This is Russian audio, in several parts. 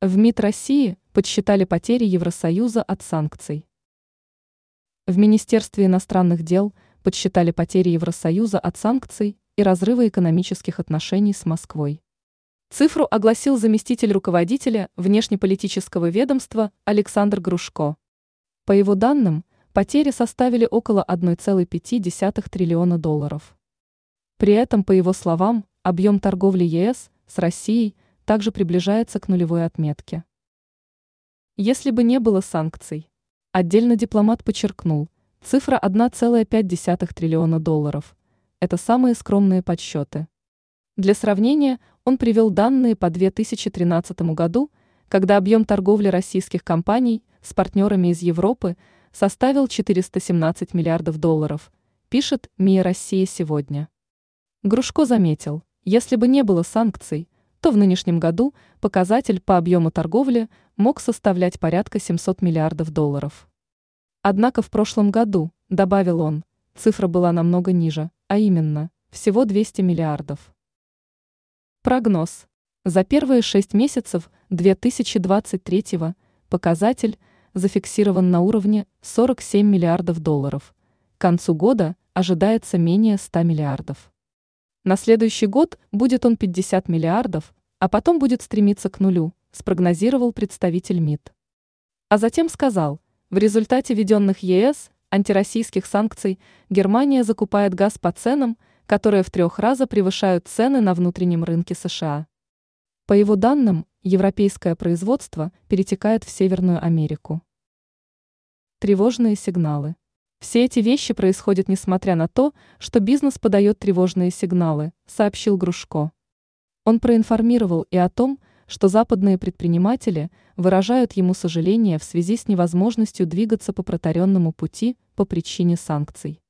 В МИД России подсчитали потери Евросоюза от санкций. В Министерстве иностранных дел подсчитали потери Евросоюза от санкций и разрыва экономических отношений с Москвой. Цифру огласил заместитель руководителя внешнеполитического ведомства Александр Грушко. По его данным, потери составили около 1,5 триллиона долларов. При этом, по его словам, объем торговли ЕС с Россией – также приближается к нулевой отметке. Если бы не было санкций, отдельно дипломат подчеркнул, цифра 1,5 триллиона долларов – это самые скромные подсчеты. Для сравнения, он привел данные по 2013 году, когда объем торговли российских компаний с партнерами из Европы составил 417 миллиардов долларов, пишет МИА Россия сегодня. Грушко заметил, если бы не было санкций – то в нынешнем году показатель по объему торговли мог составлять порядка 700 миллиардов долларов. Однако в прошлом году, добавил он, цифра была намного ниже, а именно, всего 200 миллиардов. Прогноз. За первые шесть месяцев 2023 показатель зафиксирован на уровне 47 миллиардов долларов. К концу года ожидается менее 100 миллиардов. На следующий год будет он 50 миллиардов, а потом будет стремиться к нулю, спрогнозировал представитель МИД. А затем сказал, в результате введенных ЕС антироссийских санкций Германия закупает газ по ценам, которые в трех раза превышают цены на внутреннем рынке США. По его данным, европейское производство перетекает в Северную Америку. Тревожные сигналы. Все эти вещи происходят несмотря на то, что бизнес подает тревожные сигналы, сообщил Грушко. Он проинформировал и о том, что западные предприниматели выражают ему сожаление в связи с невозможностью двигаться по протаренному пути по причине санкций.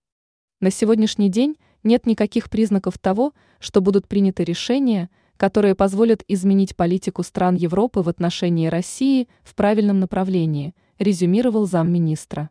На сегодняшний день нет никаких признаков того, что будут приняты решения, которые позволят изменить политику стран Европы в отношении России в правильном направлении, резюмировал замминистра.